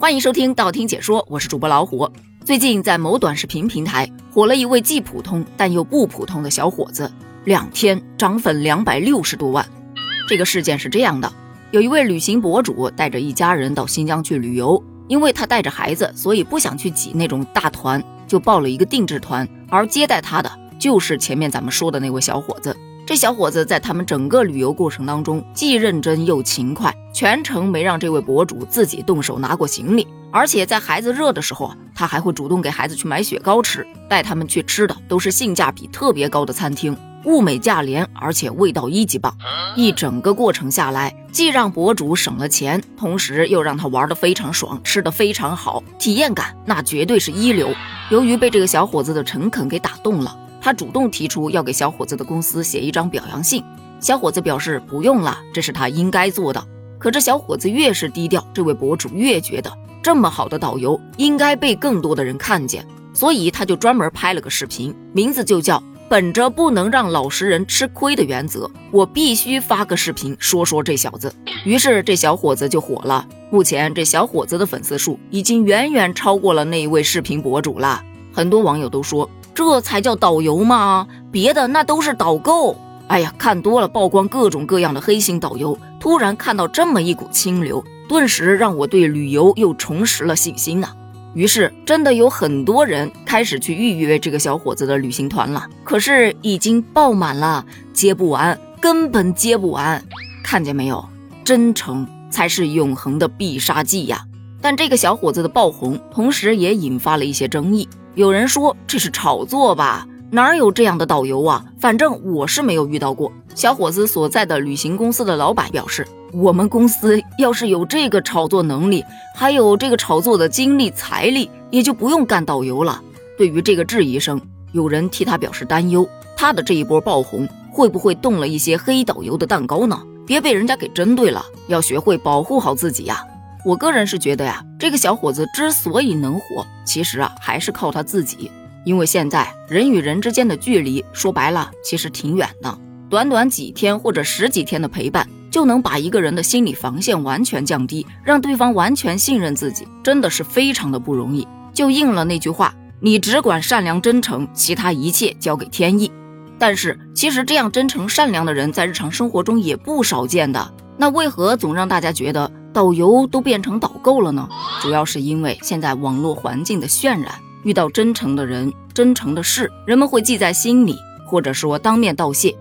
欢迎收听道听解说，我是主播老虎。最近在某短视频平台火了一位既普通但又不普通的小伙子，两天涨粉两百六十多万。这个事件是这样的：有一位旅行博主带着一家人到新疆去旅游，因为他带着孩子，所以不想去挤那种大团，就报了一个定制团。而接待他的就是前面咱们说的那位小伙子。这小伙子在他们整个旅游过程当中，既认真又勤快，全程没让这位博主自己动手拿过行李。而且在孩子热的时候啊，他还会主动给孩子去买雪糕吃，带他们去吃的都是性价比特别高的餐厅，物美价廉，而且味道一级棒。一整个过程下来，既让博主省了钱，同时又让他玩得非常爽，吃得非常好，体验感那绝对是一流。由于被这个小伙子的诚恳给打动了。他主动提出要给小伙子的公司写一张表扬信，小伙子表示不用了，这是他应该做的。可这小伙子越是低调，这位博主越觉得这么好的导游应该被更多的人看见，所以他就专门拍了个视频，名字就叫“本着不能让老实人吃亏的原则，我必须发个视频说说这小子”。于是这小伙子就火了。目前这小伙子的粉丝数已经远远超过了那一位视频博主了，很多网友都说。这才叫导游吗？别的那都是导购。哎呀，看多了曝光各种各样的黑心导游，突然看到这么一股清流，顿时让我对旅游又重拾了信心呐。于是，真的有很多人开始去预约这个小伙子的旅行团了。可是已经爆满了，接不完，根本接不完。看见没有？真诚才是永恒的必杀技呀！但这个小伙子的爆红，同时也引发了一些争议。有人说这是炒作吧？哪有这样的导游啊？反正我是没有遇到过。小伙子所在的旅行公司的老板表示，我们公司要是有这个炒作能力，还有这个炒作的精力财力，也就不用干导游了。对于这个质疑声，有人替他表示担忧，他的这一波爆红会不会动了一些黑导游的蛋糕呢？别被人家给针对了，要学会保护好自己呀。我个人是觉得呀，这个小伙子之所以能火，其实啊还是靠他自己。因为现在人与人之间的距离，说白了其实挺远的。短短几天或者十几天的陪伴，就能把一个人的心理防线完全降低，让对方完全信任自己，真的是非常的不容易。就应了那句话：你只管善良真诚，其他一切交给天意。但是其实这样真诚善良的人，在日常生活中也不少见的。那为何总让大家觉得？导游都变成导购了呢，主要是因为现在网络环境的渲染，遇到真诚的人、真诚的事，人们会记在心里，或者说当面道谢；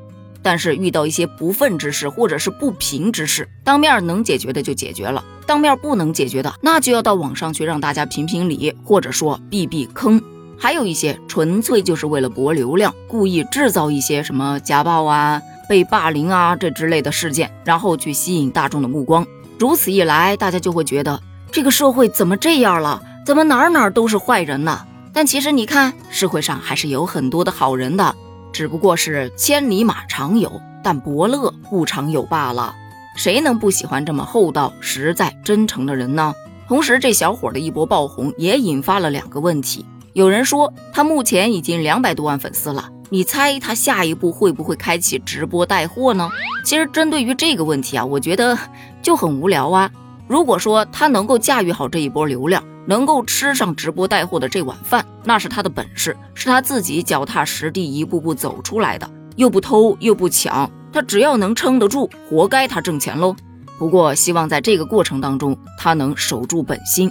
但是遇到一些不忿之事或者是不平之事，当面能解决的就解决了，当面不能解决的，那就要到网上去让大家评评理，或者说避避坑。还有一些纯粹就是为了博流量，故意制造一些什么家暴啊、被霸凌啊这之类的事件，然后去吸引大众的目光。如此一来，大家就会觉得这个社会怎么这样了？怎么哪哪都是坏人呢？但其实你看，社会上还是有很多的好人的，只不过是千里马常有，但伯乐不常有罢了。谁能不喜欢这么厚道、实在、真诚的人呢？同时，这小伙的一波爆红也引发了两个问题。有人说他目前已经两百多万粉丝了，你猜他下一步会不会开启直播带货呢？其实针对于这个问题啊，我觉得。就很无聊啊！如果说他能够驾驭好这一波流量，能够吃上直播带货的这碗饭，那是他的本事，是他自己脚踏实地一步步走出来的，又不偷又不抢，他只要能撑得住，活该他挣钱喽。不过希望在这个过程当中，他能守住本心。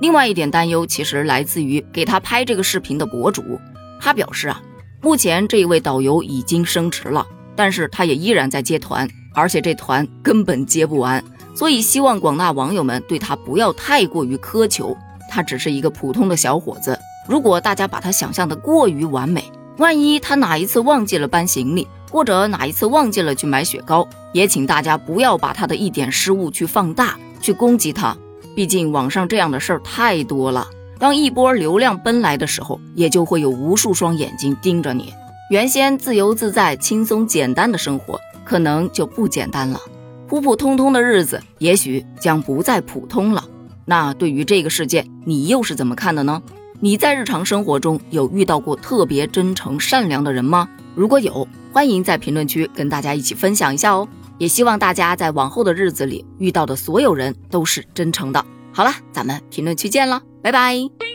另外一点担忧，其实来自于给他拍这个视频的博主，他表示啊，目前这一位导游已经升职了，但是他也依然在接团。而且这团根本接不完，所以希望广大网友们对他不要太过于苛求。他只是一个普通的小伙子，如果大家把他想象的过于完美，万一他哪一次忘记了搬行李，或者哪一次忘记了去买雪糕，也请大家不要把他的一点失误去放大，去攻击他。毕竟网上这样的事儿太多了，当一波流量奔来的时候，也就会有无数双眼睛盯着你。原先自由自在、轻松简单的生活。可能就不简单了，普普通通的日子也许将不再普通了。那对于这个事件，你又是怎么看的呢？你在日常生活中有遇到过特别真诚善良的人吗？如果有，欢迎在评论区跟大家一起分享一下哦。也希望大家在往后的日子里遇到的所有人都是真诚的。好了，咱们评论区见了，拜拜。